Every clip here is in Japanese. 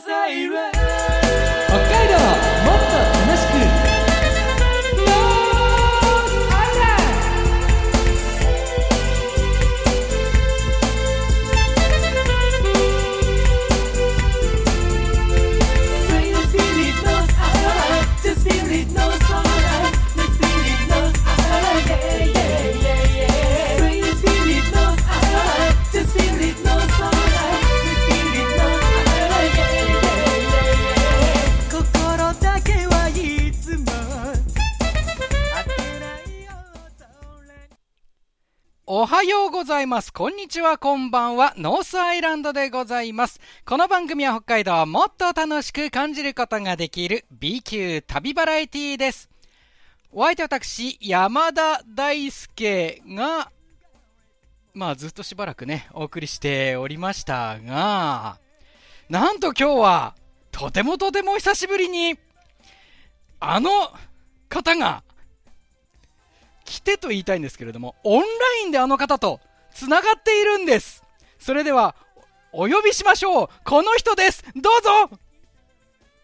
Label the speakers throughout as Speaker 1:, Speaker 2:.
Speaker 1: 北海道おはようございます。こんにちは、こんばんは。ノースアイランドでございます。この番組は北海道をもっと楽しく感じることができる B 級旅バラエティーです。お相手は私、山田大輔が、まあずっとしばらくね、お送りしておりましたが、なんと今日は、とてもとても久しぶりに、あの方が、来てと言いたいんですけれども、オンラインであの方と繋がっているんです。それでは、お呼びしましょう。この人です。どうぞ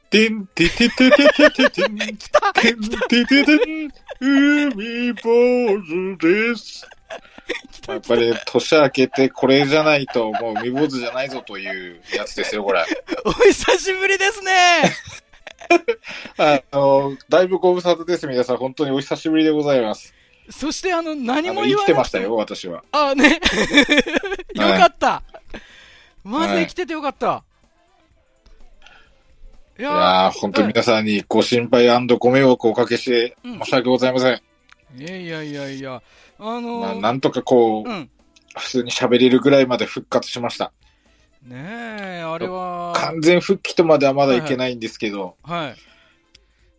Speaker 2: てんてててててててん。
Speaker 1: 来た
Speaker 2: てんてててん。海坊主です。やっぱり年明けてこれじゃないともう海坊主じゃないぞというやつですよ、これ。
Speaker 1: お久しぶりですね。
Speaker 2: あの、だいぶご無沙汰です、皆さん。本当にお久しぶりでございます。
Speaker 1: そしてあの、何も言わなく
Speaker 2: 生きてましたよ、私は。
Speaker 1: あ、ね。よかった。まず生きててよかった。い
Speaker 2: い
Speaker 1: や
Speaker 2: やー、本当に皆さんにご心配ご迷惑をおかけして
Speaker 1: うん
Speaker 2: 申し訳ございません。
Speaker 1: いやいやいやいや、あの
Speaker 2: まあ、なんとかこう、
Speaker 1: うん。
Speaker 2: 普通に喋れるぐらいまで復活しました。
Speaker 1: ねえ、あれは、
Speaker 2: 完全復帰とまではまだいけないんですけど、
Speaker 1: はい。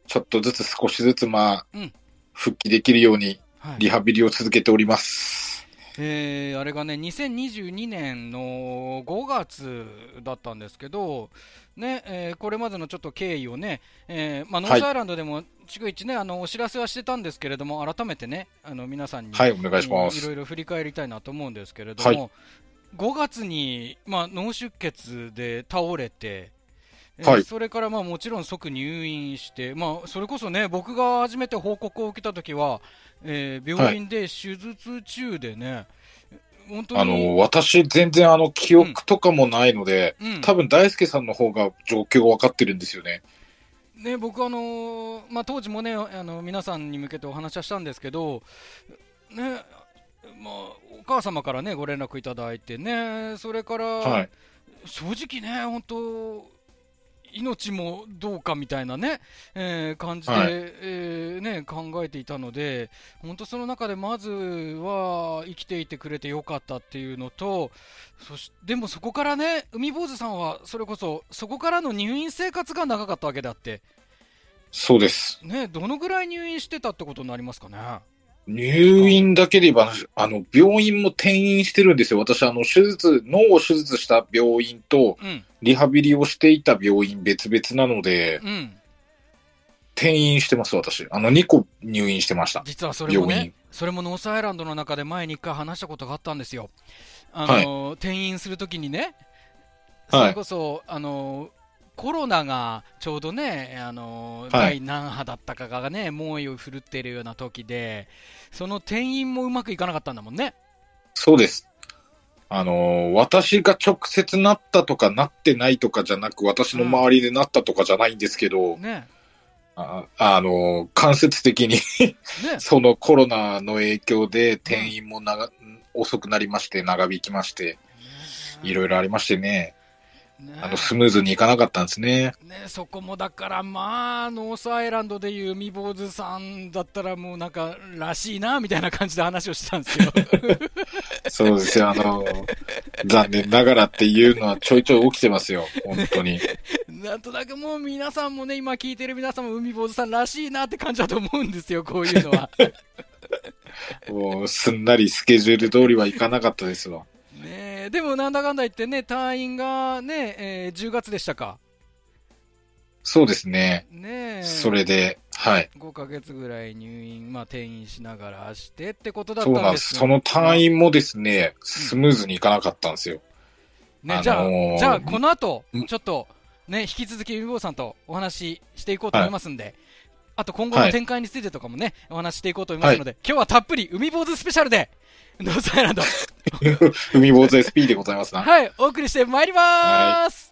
Speaker 2: ちょっとずつ少しずつまあ、
Speaker 1: うん
Speaker 2: 復帰できるように
Speaker 1: はい
Speaker 2: リハビリを続けております。
Speaker 1: えーあれがね、2022年の5月だったんですけど、ねえーこれまでのちょっと経緯をね、えーまあ、ノースアイランドでも逐一ね、あのお知らせはしてたんですけれども、改めてね、あの皆さんに、
Speaker 2: はい、お願いしま
Speaker 1: いろ
Speaker 2: す。
Speaker 1: いろ振り返りたいなと思うんですけれども、
Speaker 2: はい
Speaker 1: 5月に、まあ、脳出血で倒れて、えー
Speaker 2: はい
Speaker 1: それからまあもちろん即入院して、まあ、それこそね、僕が初めて報告を受けたときは、えー病院で手術中でね、本当に、
Speaker 2: あの、私全然あの、記憶とかもないので、
Speaker 1: うん
Speaker 2: 多分大輔さんの方が状況が分かってるんですよね。
Speaker 1: ね、僕あのーまあ、当時もねあの皆さんに向けてお話はしたんですけど、ねまあ、お母様からねご連絡いただいてねそれから、
Speaker 2: はい。
Speaker 1: 正直ね本当命もどうかみたいなね、えー感じで、
Speaker 2: はい
Speaker 1: えーね、考えていたので本当その中でまずは生きていてくれてよかったっていうのとそしでもそこからね海坊主さんはそれこそそこからの入院生活が長かったわけであって
Speaker 2: そうです。
Speaker 1: ね、どのぐらい入院してたってことになりますかね？
Speaker 2: 入院だけで言えば、あの、病院も転院してるんですよ。私、あの、手術、脳を手術した病院と、
Speaker 1: うん、
Speaker 2: リハビリをしていた病院別々なので、
Speaker 1: うん、
Speaker 2: 転院してます、私。あの、2個入院してました。
Speaker 1: 実はそれもねそれもノースアイランドの中で前に一回話したことがあったんですよ。あの、転院するときにね、それこそ、あの、コロナがちょうどね、あの、
Speaker 2: はい
Speaker 1: 第何波だったかがね、猛威を振るっているような時で、その転院もうまくいかなかったんだもんね。
Speaker 2: そうです。あのー私が直接なったとかなってないとかじゃなく、私の周りでなったとかじゃないんですけど、
Speaker 1: ね。
Speaker 2: ああのー間接的に
Speaker 1: ね。
Speaker 2: そのコロナの影響で転院も長遅くなりまして、長引きまして、いろいろありましてね、
Speaker 1: ね
Speaker 2: あの、スムーズにいかなかったんですね。
Speaker 1: ね、そこもだから、まあ、ノースアイランドでいう海坊主さんだったら、もうなんか、らしいなみたいな感じで話をしてたんですよ。
Speaker 2: そうですよ、あのー残念ながらっていうのはちょいちょい起きてますよ、本当に。
Speaker 1: なんとなくもう皆さんもね、今聞いてる皆さんも海坊主さんらしいなって感じだと思うんですよ、こういうのは。
Speaker 2: もう、すんなりスケジュール通りはいかなかったですわ。
Speaker 1: でもなんだかんだ言ってね、退院がね、えー10月でしたか。
Speaker 2: そうですね。
Speaker 1: ねえ
Speaker 2: それで、はい。
Speaker 1: 5ヶ月ぐらい入院、まあ転院しながらしてってことだっ
Speaker 2: そうなんです。
Speaker 1: たんですよ
Speaker 2: その退院もですね、スムーズにいかなかったんですよ。
Speaker 1: ね、
Speaker 2: あのー
Speaker 1: じゃあ、じゃあこの後
Speaker 2: うん、
Speaker 1: ちょっと、ね、引き続き海坊さんとお話ししていこうと思いますんで、あと今後の展開についてとかもね、お話ししていこうと思いますので、今日はたっぷり海坊主スペシャルで、ノースアイランド、
Speaker 2: 海坊主 SP でございますな。
Speaker 1: はい、お送りしてまいりまーす。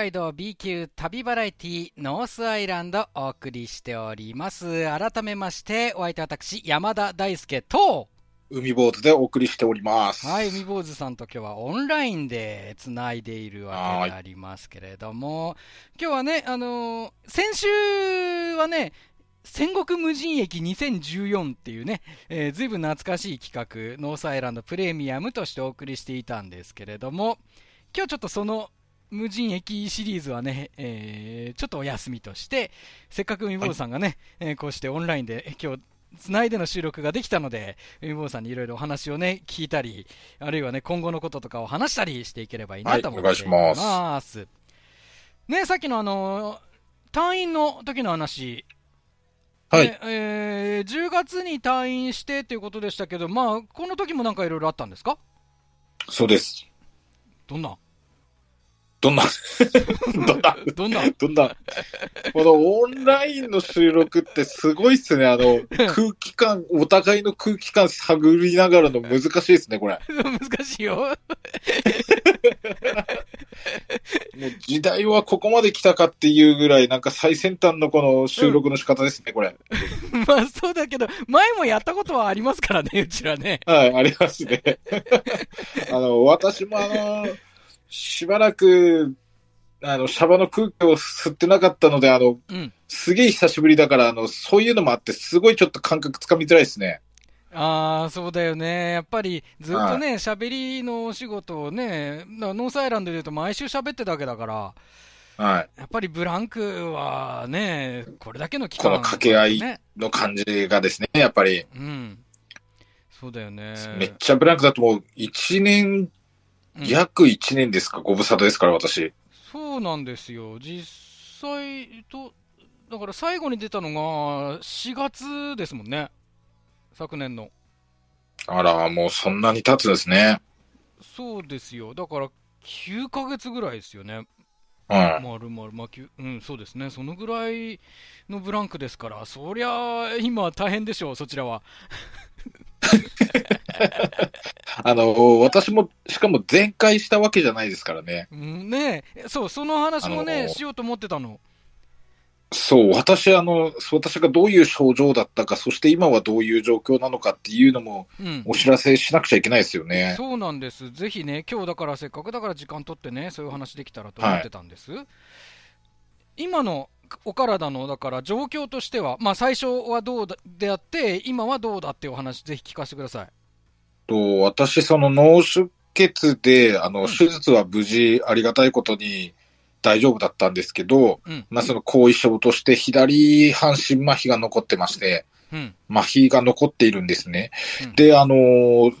Speaker 1: 海道 B 級旅バラエティノースアイランドお送りしております。改めまして、お相手は私、山田大輔と、
Speaker 2: 海坊主でお送りしております。
Speaker 1: はい、海坊主さんと今日はオンラインでつないでいるわけでありますけれども、今日はね、あのー先週はね、戦国無人駅2014っていうね、えー、ずいぶん懐かしい企画、ノースアイランドプレミアムとしてお送りしていたんですけれども、今日ちょっとその無人駅シリーズはね、えーちょっとお休みとして、せっかく海坊主さんがね、えーこうしてオンラインで今日、つないでの収録ができたので、海坊主さんにいろいろお話をね、聞いたり、あるいはね、今後のこととかを話したりしていければいいなと思って
Speaker 2: はいお願いします。
Speaker 1: ます。ね、さっきのあのー退院の時の話、
Speaker 2: はい。
Speaker 1: ねえー10月に退院してということでしたけど、まあ、この時もなんかいろいろあったんですか？
Speaker 2: そうです。
Speaker 1: どんな？
Speaker 2: どんな、どんな、
Speaker 1: どんな？
Speaker 2: どんな、このオンラインの収録ってすごいっすね。あの、空気感、お互いの空気感探りながらの難しいですね、これ。
Speaker 1: 難しいよ。
Speaker 2: もう時代はここまで来たかっていうぐらい、なんか最先端のこの収録の仕方ですね、これ。
Speaker 1: まあそうだけど、前もやったことはありますからね、うちらね。
Speaker 2: はい、ありますね。あの、私もあの、しばらく、あの、シャバの空気を吸ってなかったので、あの、
Speaker 1: うん。
Speaker 2: すげえ久しぶりだから、あの、そういうのもあって、すごいちょっと感覚つかみづらいですね。
Speaker 1: ああ、そうだよね。やっぱりずっとね、喋、りのお仕事をね、なノースアイランドで言うと毎週喋ってたわけだから、
Speaker 2: はい。
Speaker 1: やっぱりブランクはね、これだけの期間、
Speaker 2: この掛け合い
Speaker 1: ね。
Speaker 2: の感じがですね、やっぱり。
Speaker 1: うん。そうだよね。
Speaker 2: めっちゃブランクだともう、1年、
Speaker 1: うん
Speaker 2: 約1年ですか、ご無沙汰ですから、私。
Speaker 1: そうなんですよ。実際と、だから最後に出たのが4月ですもんね。昨年の。
Speaker 2: あら、もうそんなに経つんですね。
Speaker 1: そうですよ。だから9ヶ月ぐらいですよね。
Speaker 2: うん。
Speaker 1: まるまる、まあ、きゅうん、そうですね。そのぐらいのブランクですから、そりゃ、今大変でしょう、そちらは。
Speaker 2: あの、私も、しかも全開したわけじゃないですからね。
Speaker 1: うん、ねえそう、その話もね、しようと思ってたの？
Speaker 2: そう、私、あの、私がどういう症状だったか、そして今はどういう状況なのかっていうのも
Speaker 1: うん。
Speaker 2: お知らせしなくちゃいけないですよね。
Speaker 1: そうなんです。ぜひね、今日だからせっかくだから時間取ってね、そういう話できたらと思ってたんです。今のお体の、だから状況としては、まあ最初はどうだであって、今はどうだっていうお話、ぜひ聞かせてください。
Speaker 2: と私、その脳出血で、あの、
Speaker 1: うん
Speaker 2: 手術は無事ありがたいことに大丈夫だったんですけど、
Speaker 1: うん。
Speaker 2: まあ、その後遺症として左半身麻痺が残ってまして、
Speaker 1: うん。
Speaker 2: 麻痺が残っているんですね。
Speaker 1: うん
Speaker 2: で、あのー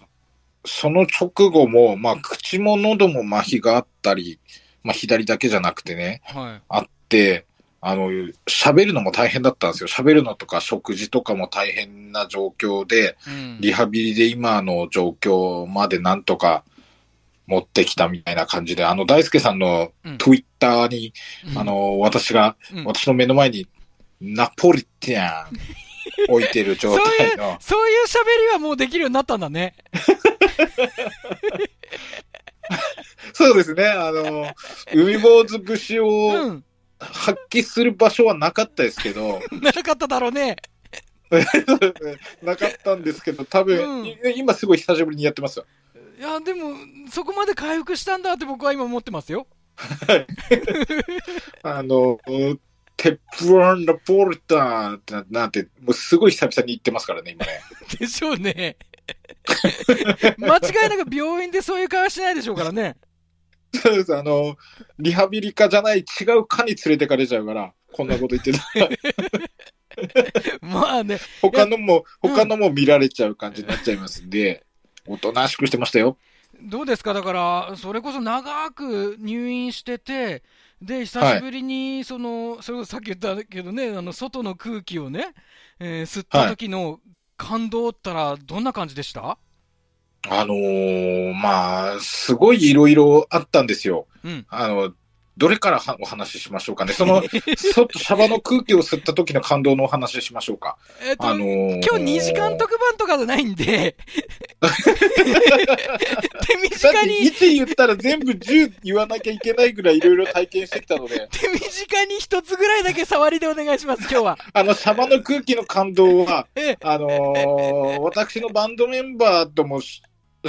Speaker 2: その直後も、まあ、口も喉も麻痺があったり、まあ、左だけじゃなくてね、
Speaker 1: はい。
Speaker 2: あって、あの、喋るのも大変だったんですよ。喋るのとか食事とかも大変な状況で、
Speaker 1: うん。
Speaker 2: リハビリで今の状況までなんとか持ってきたみたいな感じで、あの、大輔さんの
Speaker 1: うん
Speaker 2: Twitter に、
Speaker 1: うん
Speaker 2: あ、の、私が、
Speaker 1: うん
Speaker 2: 私の目の前にナポリタン置いてる状態の、
Speaker 1: そういう喋りはもうできるようになったんだね。
Speaker 2: そうですね、あの、海坊主節
Speaker 1: う
Speaker 2: を
Speaker 1: ん。
Speaker 2: 発揮する場所はなかったですけど、
Speaker 1: なかっただろう ね。
Speaker 2: なかったんですけど、多分、
Speaker 1: うん
Speaker 2: い今すごい久しぶりにやってますよ。
Speaker 1: いや、でも、そこまで回復したんだって僕は今思ってますよ。
Speaker 2: あの、テップワンラポルタンってななんて、もうすごい久々に言ってますからね、今ね。
Speaker 1: でしょうね。間違いなく病院でそういう会話しないでしょうからね。
Speaker 2: そうです、あの、リハビリ科じゃない違う科に連れてかれちゃうから、こんなこと言ってた。ら。
Speaker 1: まあね、
Speaker 2: 他のも、
Speaker 1: うん。
Speaker 2: 他のも見られちゃう感じになっちゃいますんで、おとなしくしてましたよ。
Speaker 1: どうですか、だから、それこそ長く入院してて、で、久しぶりに、その、それこそさっき言ったけどね、あの、外の空気をね、えー吸った時の感動ったら、どんな感じでした？
Speaker 2: あのーまあ、すごいいろいろあったんですよ。
Speaker 1: うん。
Speaker 2: あの、どれからはお話ししましょうかね。その、外、シャバの空気を吸った時の感動のお話ししましょうか。
Speaker 1: えっと、
Speaker 2: あのー
Speaker 1: 今日2時間特番とかじゃないんで、手
Speaker 2: だ
Speaker 1: 短に、
Speaker 2: 1言ったら全部10言わなきゃいけないぐらいいろいろ体験してきたので、
Speaker 1: 手短に一つぐらいだけ触りでお願いします、今日は。
Speaker 2: あの、シャバの空気の感動は、
Speaker 1: ええ、
Speaker 2: あのー私のバンドメンバーともし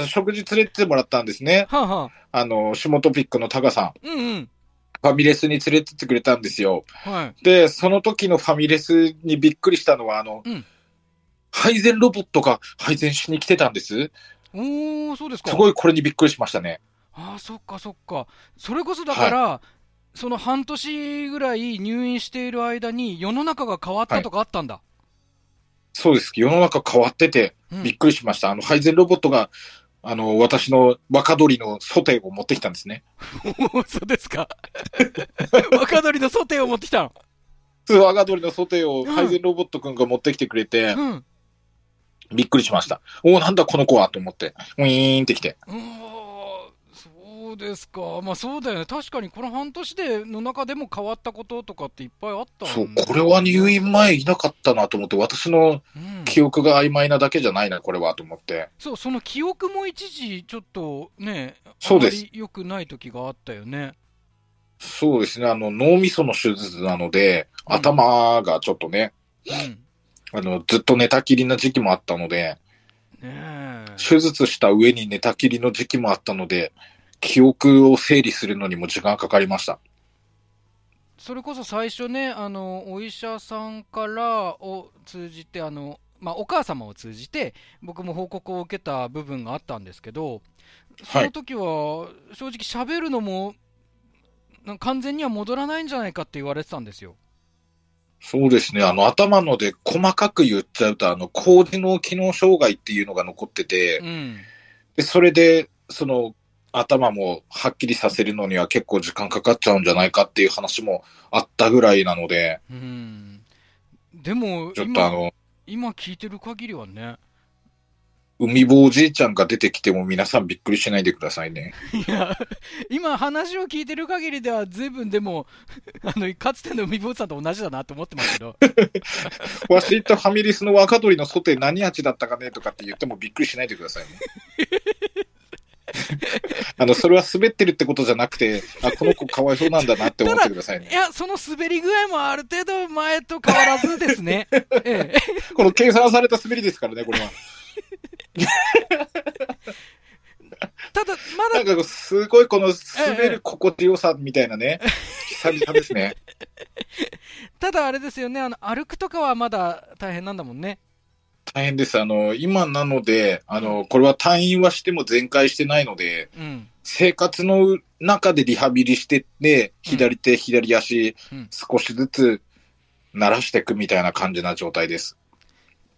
Speaker 2: 食事連れてもらったんですね。
Speaker 1: はあ、はあ、
Speaker 2: あの、シモトピックのタカさん。
Speaker 1: うんうん。
Speaker 2: ファミレスに連れてってくれたんですよ。
Speaker 1: はい。
Speaker 2: で、その時のファミレスにびっくりしたのは、あの、
Speaker 1: うん
Speaker 2: 配膳ロボットが配膳しに来てたんです。
Speaker 1: おー、そうですか。
Speaker 2: すごいこれにびっくりしましたね。
Speaker 1: ああ、そっかそっか。それこそだから、その半年ぐらい入院している間に世の中が変わったとかあったんだ。
Speaker 2: そうです。世の中変わってて、
Speaker 1: うん
Speaker 2: びっくりしました。あの、配膳ロボットが、あの、私の若鳥のソテーを持ってきたんですね。
Speaker 1: そうですか。若鳥のソテーを持ってきたの？
Speaker 2: 普通若鳥のソテーを
Speaker 1: うん
Speaker 2: 配膳ロボットくんが持ってきてくれて、
Speaker 1: うん。
Speaker 2: びっくりしました。おお、なんだこの子はと思って、ウィーンってきて。
Speaker 1: そうですか。まあそうだよね。確かにこの半年での中でも変わったこととかっていっぱいあった
Speaker 2: そう、これは入院前いなかったなと思って、私の
Speaker 1: うん
Speaker 2: 記憶が曖昧なだけじゃないな、これはと思って。
Speaker 1: そう、その記憶も一時ちょっとね、
Speaker 2: そうです
Speaker 1: あまり良くない時があったよね。
Speaker 2: そうですね、あの、脳みその手術なので、
Speaker 1: うん
Speaker 2: 頭がちょっとね、
Speaker 1: うん。
Speaker 2: あの、ずっと寝たきりな時期もあったので、
Speaker 1: ねえ。
Speaker 2: 手術した上に寝たきりの時期もあったので、記憶を整理するのにも時間かかりました。
Speaker 1: それこそ最初ね、あのお医者さんからを通じて、あのまあ、お母様を通じて、僕も報告を受けた部分があったんですけど、その時は正直、喋るのもなんか完全には戻らないんじゃないかって言われてたんですよ。
Speaker 2: そうですね、あの、頭ので細かく言っちゃうと、あの、高次脳機能障害っていうのが残ってて、
Speaker 1: うん、
Speaker 2: で、それで、その、頭もはっきりさせるのには結構時間かかっちゃうんじゃないかっていう話もあったぐらいなので、
Speaker 1: うん、でも
Speaker 2: ちょっとあ
Speaker 1: 今、
Speaker 2: の、
Speaker 1: 今聞いてる限りはね、
Speaker 2: 海坊おじいちゃんが出てきても皆さんびっくりしないでくださいね。
Speaker 1: いや、今、話を聞いてる限りでは、ずいぶんでも、あのかつての海坊主さんと同じだなと思ってますけど。
Speaker 2: わしとファミリスの若鳥のソテー何味だったかねとかって言ってもびっくりしないでくださいね。あの、それは滑ってるってことじゃなくて、あ、この子かわいそうなんだなって思ってくださいね。
Speaker 1: いや、その滑り具合もある程度前と変わらずですね。ええ、
Speaker 2: この計算された滑りですからね、これは。
Speaker 1: ただ、まだ
Speaker 2: なんかすごいこの滑る心地よさみたいなね、久々ですね。
Speaker 1: ただあれですよね、あの歩くとかはまだ大変なんだもんね。
Speaker 2: 大変です。あの、今なので、あの、これは退院はしても全開してないので、
Speaker 1: うん。
Speaker 2: 生活の中でリハビリしてって、左手、左足
Speaker 1: うん、
Speaker 2: 少しずつ慣らしていくみたいな感じな状態です。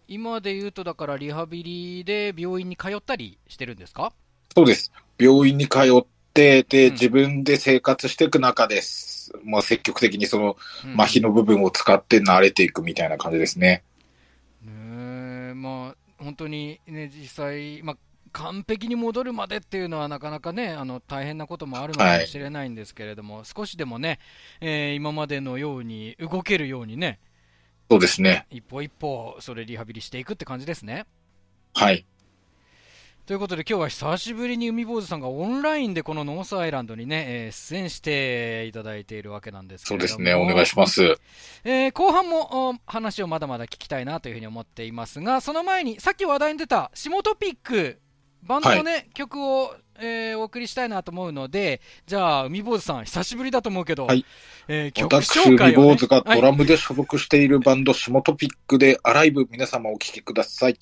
Speaker 1: 今で言うと、だからリハビリで病院に通ったりしてるんですか？
Speaker 2: そうです。病院に通って、で、
Speaker 1: うん
Speaker 2: 自分で生活していく中です。まあ、積極的にその
Speaker 1: うん
Speaker 2: 麻痺の部分を使って慣れていくみたいな感じですね。
Speaker 1: ねえまあ、本当にね、実際、まあ、完璧に戻るまでっていうのはなかなかね、あの大変なこともあるのかもしれないんですけれども、少しでもね、えー今までのように動けるようにね、
Speaker 2: そうですね。
Speaker 1: 一歩一歩、それリハビリしていくって感じですね。
Speaker 2: はい。
Speaker 1: ということで、今日は久しぶりに海坊主さんがオンラインでこのノースアイランドにね、えー出演していただいているわけなんですけれども
Speaker 2: そうですね。お願いします。
Speaker 1: えー後半もお話をまだまだ聞きたいなというふうに思っていますが、その前に、さっき話題に出た、下トピックバンドのね、曲を、えーお送りしたいなと思うので、じゃあ、海坊主さん、久しぶりだと思うけど、
Speaker 2: はい
Speaker 1: えー曲
Speaker 2: 私、
Speaker 1: 紹介を、ね
Speaker 2: リボーズが
Speaker 1: はい
Speaker 2: ドラムで所属しているバンド、シモトピックで、アライブ、皆様お聴きください。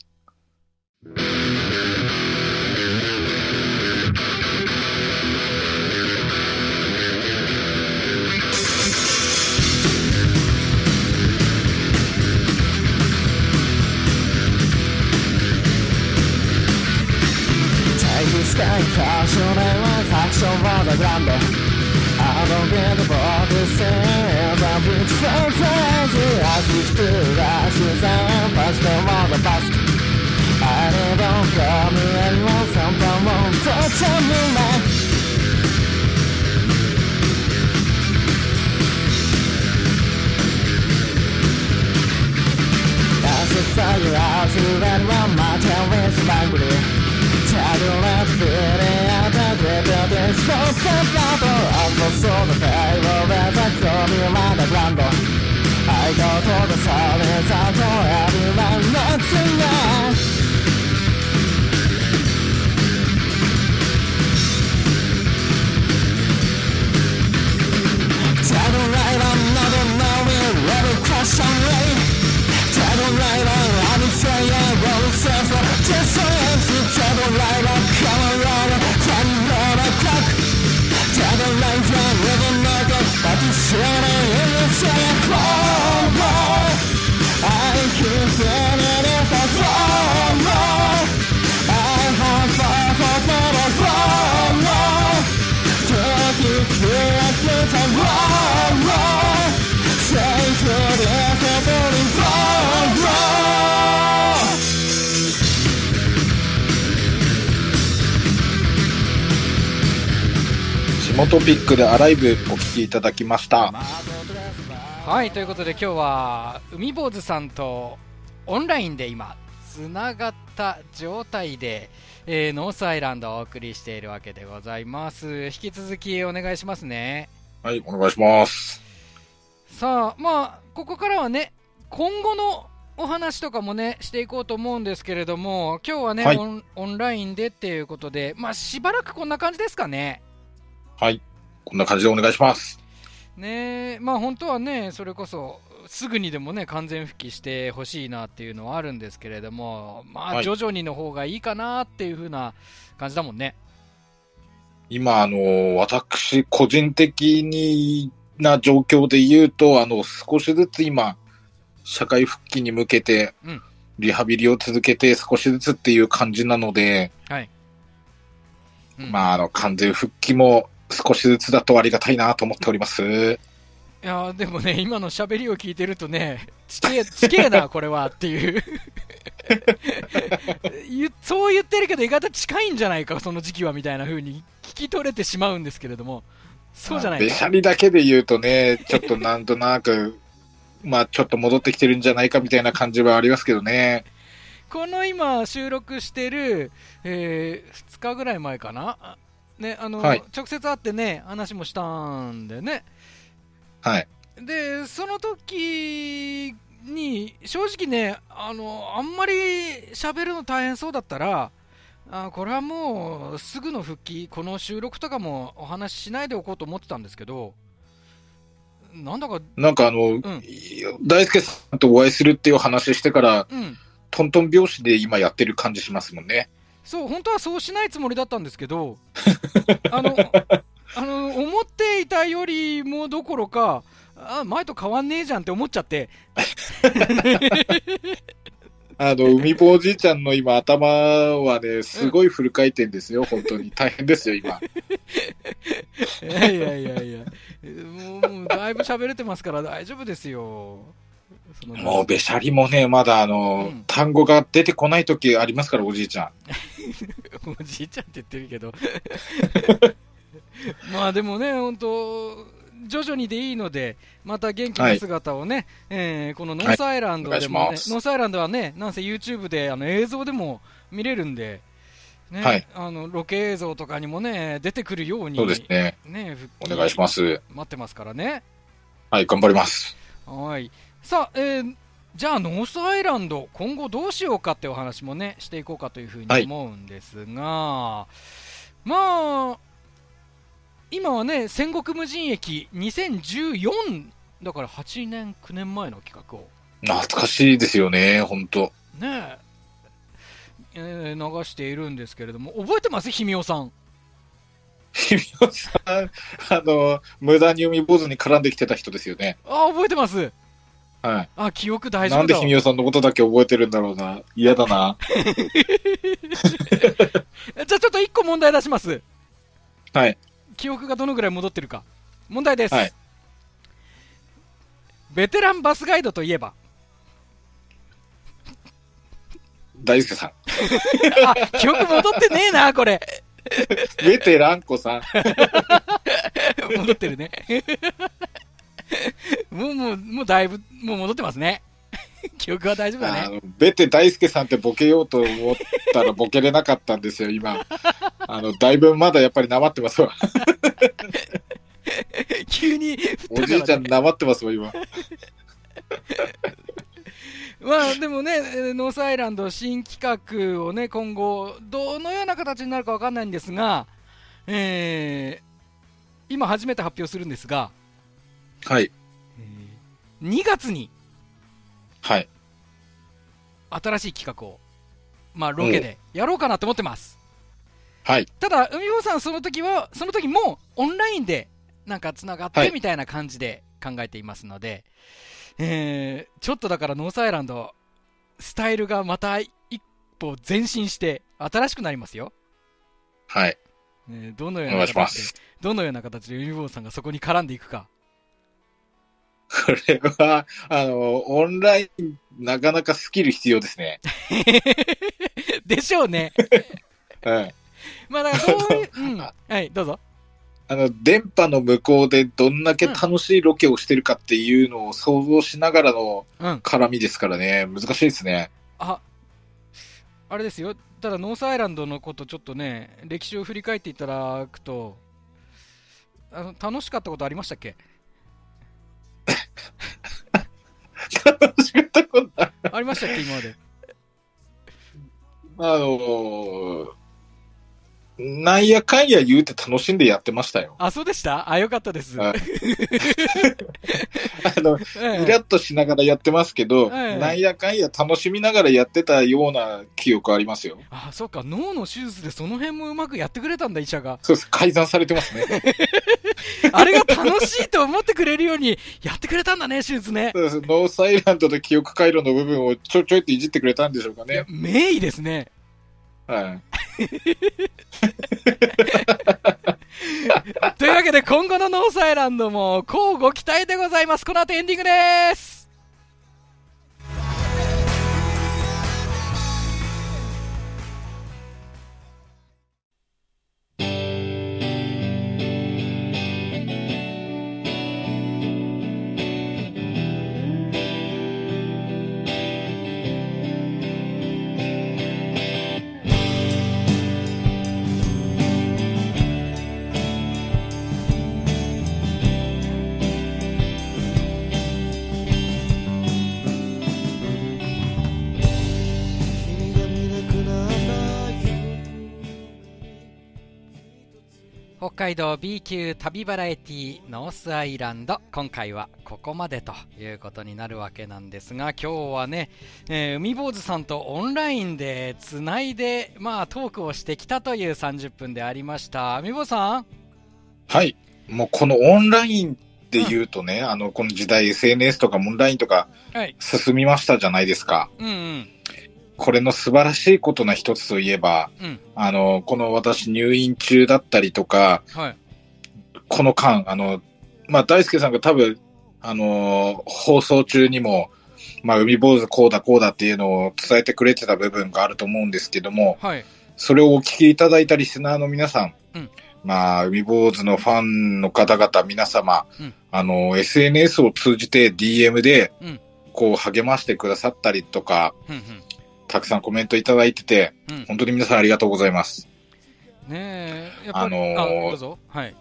Speaker 3: staying passionate with action rather grander. I don't get about these things. I've been so crazy as we stood as we sang past the rather past. I don't care me anymore. Something won't touch me now. As a fire, I feel that one, my tail is vibrating tattle and feeling and the grip of this frozen rubber of the soul that I will ever throw me around and I go for the silence I know everyone wants to run Tattle right on another knowing rebel crush on rain Tattle right on I'm saying what it says just so
Speaker 2: トピックでアライブ、お聴きいただきました。
Speaker 1: はい、ということで今日は海坊主さんとオンラインで今、つながった状態で、えーノースアイランドをお送りしているわけでございます。引き続きお願いしますね。
Speaker 2: はい、お願いします。
Speaker 1: さあ、まあ、ここからはね、今後のお話とかもね、していこうと思うんですけれども、今日はね、
Speaker 2: はい
Speaker 1: オンオンラインでっていうことで、まあ、しばらくこんな感じですかね。
Speaker 2: はい、こんな感じでお願いします。
Speaker 1: ねえまあ本当はね、それこそすぐにでもね、完全復帰してほしいなっていうのはあるんですけれども、まあ
Speaker 2: はい
Speaker 1: 徐々にの方がいいかなっていう風な感じだもんね。
Speaker 2: 今、あの、私、個人的にな状況で言うと、あの、少しずつ今、社会復帰に向けて
Speaker 1: うん、
Speaker 2: リハビリを続けて少しずつっていう感じなので、
Speaker 1: はい。うん
Speaker 2: まあ、あの、完全復帰も少しずつだとありがたいなと思っております。
Speaker 1: いやーでもね、今の喋りを聞いてるとね、ちけえ、ちけえな、これはっていう そう言ってるけど、意外と近いんじゃないか、その時期はみたいな風に聞き取れてしまうんですけれども、そうじゃない
Speaker 2: べ
Speaker 1: か
Speaker 2: しゃりだけで言うとね、ちょっとなんとなく、まあ、ちょっと戻ってきてるんじゃないかみたいな感じはありますけどね。
Speaker 1: この今、収録してる、え2日ぐらい前かな、あねあの
Speaker 2: はい
Speaker 1: 直接会ってね、話もしたんでね、
Speaker 2: はい。
Speaker 1: でその時に、正直ね、あのあんまり喋るの大変そうだったら、あこれはもうすぐの復帰、この収録とかもお話ししないでおこうと思ってたんですけど、なんだか、
Speaker 2: なんかあの、
Speaker 1: ん
Speaker 2: 大輔さんとお会いするっていう話してから、
Speaker 1: うん、
Speaker 2: トントン拍子で今やってる感じしますもんね。
Speaker 1: そう、本当はそうしないつもりだったんですけど、あの、あの、思っていたよりもどころか、あ、前と変わんねえじゃんって思っちゃって、
Speaker 2: あの、海坊おじいちゃんの今頭はね、すごいフル回転ですよ、本当に。大変ですよ、今。
Speaker 1: いやいやいやいや、もうだいぶ喋れてますから大丈夫ですよ。
Speaker 2: もう、べしゃりもね、まだあの、
Speaker 1: うん
Speaker 2: 単語が出てこない時ありますから、おじいちゃん。
Speaker 1: おじいちゃんって言ってるけど。まあでもね、本当徐々にでいいので、また元気な姿をね、えーこのノースアイランドでもね、
Speaker 2: はいお願いします
Speaker 1: ノースアイランドはね、なんせ YouTube であの映像でも見れるんで、ね、
Speaker 2: はい
Speaker 1: あのロケ映像とかにもね、出てくるように、
Speaker 2: そうですね。
Speaker 1: ね、
Speaker 2: お願いします。
Speaker 1: 待ってますからね。
Speaker 2: はい、頑張ります。
Speaker 1: はい。さあ、えーじゃあ、ノースアイランド、今後どうしようかってお話もね、していこうかというふうに
Speaker 2: はい
Speaker 1: 思うんですが、まあ、今はね、戦国無人駅2014、だから8年、9年前の企画を
Speaker 2: 懐かしいですよね、本当
Speaker 1: ねえ、えー流しているんですけれども、覚えてます？ひみおさん。
Speaker 2: ひみおさん、あの、無駄に海坊主に絡んできてた人ですよね。
Speaker 1: あ、覚えてます。
Speaker 2: はい。
Speaker 1: あ、記憶大丈
Speaker 2: なんで
Speaker 1: 夫だわ
Speaker 2: ひみおさんのことだけ覚えてるんだろうな。嫌だな。
Speaker 1: じゃあちょっと一個問題出します。
Speaker 2: はい。
Speaker 1: 記憶がどのぐらい戻ってるか。問題です。
Speaker 2: はい
Speaker 1: ベテランバスガイドといえば。
Speaker 2: 大輔さん。
Speaker 1: あ、記憶戻ってねえな、これ。
Speaker 2: ベテランコさん。
Speaker 1: 戻ってるね。もう、もう、もうだいぶ、もう戻ってますね。記憶は大丈夫だね。
Speaker 2: ベテ大輔さんってボケようと思ったらボケれなかったんですよ、今。あの、だいぶまだやっぱりなまってますわ。
Speaker 1: 急に振った
Speaker 2: お。じいちゃんなまってますわ、今。
Speaker 1: まあでもね、えーノースアイランド新企画をね、今後、どのような形になるかわかんないんですが、えー今初めて発表するんですが、
Speaker 2: はい。
Speaker 1: えー2月に
Speaker 2: はい。
Speaker 1: 新しい企画を、まあロケでやろうかなと思ってます。
Speaker 2: はい。
Speaker 1: ただ、海坊さんその時は、その時もオンラインでなんか繋がっ
Speaker 2: はい
Speaker 1: てみたいな感じで考えていますので、えーちょっとだからノースアイランド、スタイルがまた一歩前進して新しくなりますよ。
Speaker 2: はい。
Speaker 1: えーどのようない形で。どのような形で海坊さんがそこに絡んでいくか。
Speaker 2: これは、あの、オンライン、なかなかスキル必要ですね。
Speaker 1: でしょうね。
Speaker 2: はい。
Speaker 1: まあだからどういう、うん。はい、どうぞ。
Speaker 2: あの、電波の向こうでどんだけ楽しいロケをしてるかっていうのを想像しながらの
Speaker 1: うん。
Speaker 2: 絡みですからね、難しいですね。
Speaker 1: あ、あれですよ。ただ、ノースアイランドのことちょっとね、歴史を振り返っていただくと、あの、楽しかったことありましたっけ？
Speaker 2: たことない
Speaker 1: ありましたっけ今まで。
Speaker 2: あのなんやかんや言うて楽しんでやってましたよ。
Speaker 1: あ、そうでした？あ、よかったです。
Speaker 2: はい あの、
Speaker 1: ええ
Speaker 2: イラッとしながらやってますけど、
Speaker 1: ええ
Speaker 2: なんやかんや楽しみながらやってたような記憶ありますよ。
Speaker 1: あ、そうか、脳の手術でその辺もうまくやってくれたんだ、医者が。
Speaker 2: そうです。改ざんされてますね。
Speaker 1: あれが楽しいと思ってくれるようにやってくれたんだね、手術ね。
Speaker 2: そうですノースアイランドの記憶回路の部分をちょちょいっていじってくれたんでしょうかね。
Speaker 1: 名医ですね。
Speaker 2: はい。
Speaker 1: というわけで今後のノースアイランドも乞うご期待でございます。この後エンディングです。北海道 B 級旅バラエティノースアイランド。今回はここまでということになるわけなんですが今日はね、えー海坊主さんとオンラインでつないで、まあ、トークをしてきたという30分でありました。海坊主さん？
Speaker 2: はい。もうこのオンラインで言うとね、あの、この時代 SNS とかオンラインとか
Speaker 1: はい。
Speaker 2: 進みましたじゃないですか。
Speaker 1: うんうん
Speaker 2: これの素晴らしいことの一つといえば、
Speaker 1: うん。
Speaker 2: あの、この私入院中だったりとか、
Speaker 1: はい。
Speaker 2: この間、あの、まあ、大輔さんが多分、あの、放送中にも、まあ、海坊主こうだこうだっていうのを伝えてくれてた部分があると思うんですけども、
Speaker 1: はい。
Speaker 2: それをお聞きいただいたリスナーの皆さん、
Speaker 1: うん。
Speaker 2: まあ、海坊主のファンの方々、皆様、
Speaker 1: うん。
Speaker 2: あの、SNS を通じて DM で
Speaker 1: うん、
Speaker 2: こう励ましてくださったりとか、
Speaker 1: うんうん
Speaker 2: たくさんコメントいただいてて、
Speaker 1: うん
Speaker 2: 本当に皆さんありがとうございます。
Speaker 1: ねえやっぱり
Speaker 2: あのー
Speaker 1: はい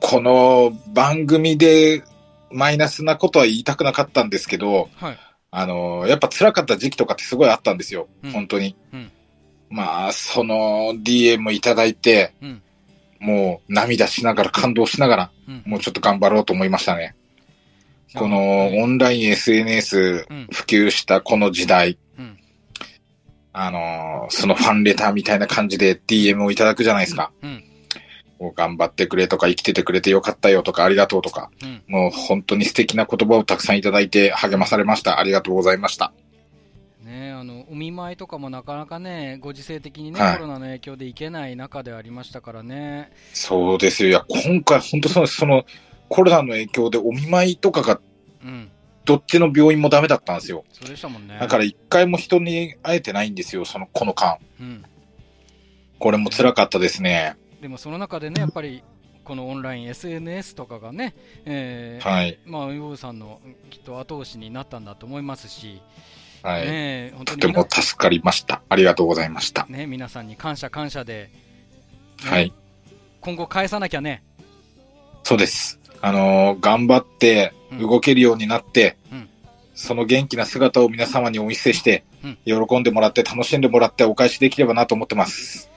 Speaker 2: この番組でマイナスなことは言いたくなかったんですけど、
Speaker 1: はい
Speaker 2: あの、やっぱ辛かった時期とかってすごいあったんですよ。
Speaker 1: うん
Speaker 2: 本当に。
Speaker 1: うん
Speaker 2: まあ、その DM いただいて、
Speaker 1: うん。
Speaker 2: もう涙しながら感動しながら、
Speaker 1: うん。
Speaker 2: もうちょっと頑張ろうと思いましたね。この
Speaker 1: はい
Speaker 2: オンライン SNS
Speaker 1: うん
Speaker 2: 普及したこの時代、
Speaker 1: うん。
Speaker 2: あの、そのファンレターみたいな感じで DM をいただくじゃないですか。
Speaker 1: うん。
Speaker 2: もう頑張ってくれとか生きててくれてよかったよとかありがとうとか、
Speaker 1: うん。
Speaker 2: もう本当に素敵な言葉をたくさんいただいて励まされました。ありがとうございました。
Speaker 1: ねあの、お見舞いとかもなかなかね、ご時世的にね、
Speaker 2: はい
Speaker 1: コロナの影響で行けない中でありましたからね。
Speaker 2: そうですよ。いや、今回本当そうです。そのコロナの影響でお見舞いとかが
Speaker 1: うん。
Speaker 2: どっちの病院もダメだったんですよ。
Speaker 1: そうでしたもんね。
Speaker 2: だから一回も人に会えてないんですよ。その、この間。
Speaker 1: うん。
Speaker 2: これも辛かったですね。
Speaker 1: でもその中でね、やっぱり、このオンライン SNS とかがね、えー
Speaker 2: はい。
Speaker 1: まあ、ウーさんのきっと後押しになったんだと思いますし、
Speaker 2: はい。
Speaker 1: ね本当
Speaker 2: とても助かりました。ありがとうございました。
Speaker 1: ね、皆さんに感謝感謝で、ね
Speaker 2: はい。
Speaker 1: 今後返さなきゃね、
Speaker 2: そうです。あのー頑張って
Speaker 1: うん
Speaker 2: 動けるようになって、
Speaker 1: うん
Speaker 2: その元気な姿を皆様にお見せして、
Speaker 1: うん
Speaker 2: 喜んでもらって楽しんでもらってお返しできればなと思ってます。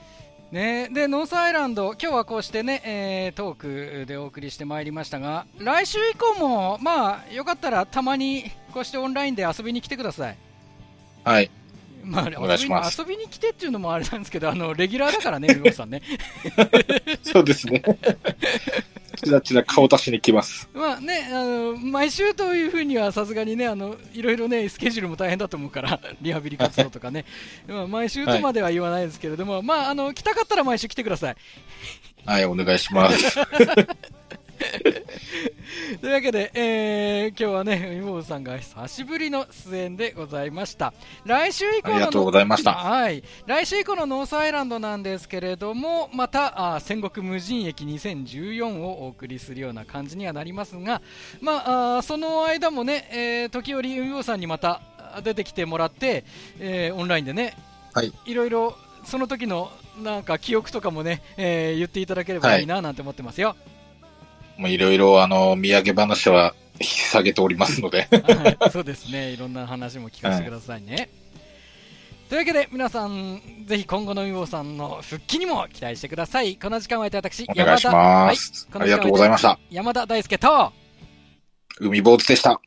Speaker 1: ね、でノースアイランド、今日はこうしてね、えートークでお送りしてまいりましたが、来週以降も、まあ、よかったらたまにこうしてオンラインで遊びに来てください。
Speaker 2: はい。
Speaker 1: まあ、
Speaker 2: お願いします
Speaker 1: 遊びに来てっていうのもあれなんですけど、あのレギュラーだからね、ウゴさんね。
Speaker 2: そうですね。ちらちら顔出しに来ます。
Speaker 1: まあね、あの毎週というふうにはさすがにねあの、いろいろね、スケジュールも大変だと思うから、リハビリ活動とかね、まあ、毎週とまでは言わないですけれども、まあ、あの来たかったら毎週来てください。
Speaker 2: はい、お願いします。
Speaker 1: というわけで、えー今日はね、海坊さんが久しぶりの出演でございました。来週以降の
Speaker 2: ありがとうございました
Speaker 1: はい。来週以降のノースアイランドなんですけれども、また、あー戦国無人駅2014をお送りするような感じにはなりますが、まあ、あーその間もね、えー時折海坊さんにまたあ出てきてもらって、えーオンラインでね、
Speaker 2: はい。
Speaker 1: いろいろその時のなんか記憶とかもね、えー言っていただければいいななんて思ってますよ。
Speaker 2: もういろいろ、あの、土産話は引き下げておりますので。
Speaker 1: はい、そうですね。いろんな話も聞かせてくださいね。というわけで、皆さん、ぜひ今後のみぼさんの復帰にも期待してください。この時間は私、
Speaker 2: お願いします。
Speaker 1: はい
Speaker 2: ありがとうございました。
Speaker 1: 山田大輔と、
Speaker 2: 海坊主でした。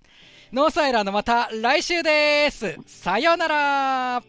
Speaker 1: ノースアイランドまた来週です。さようなら。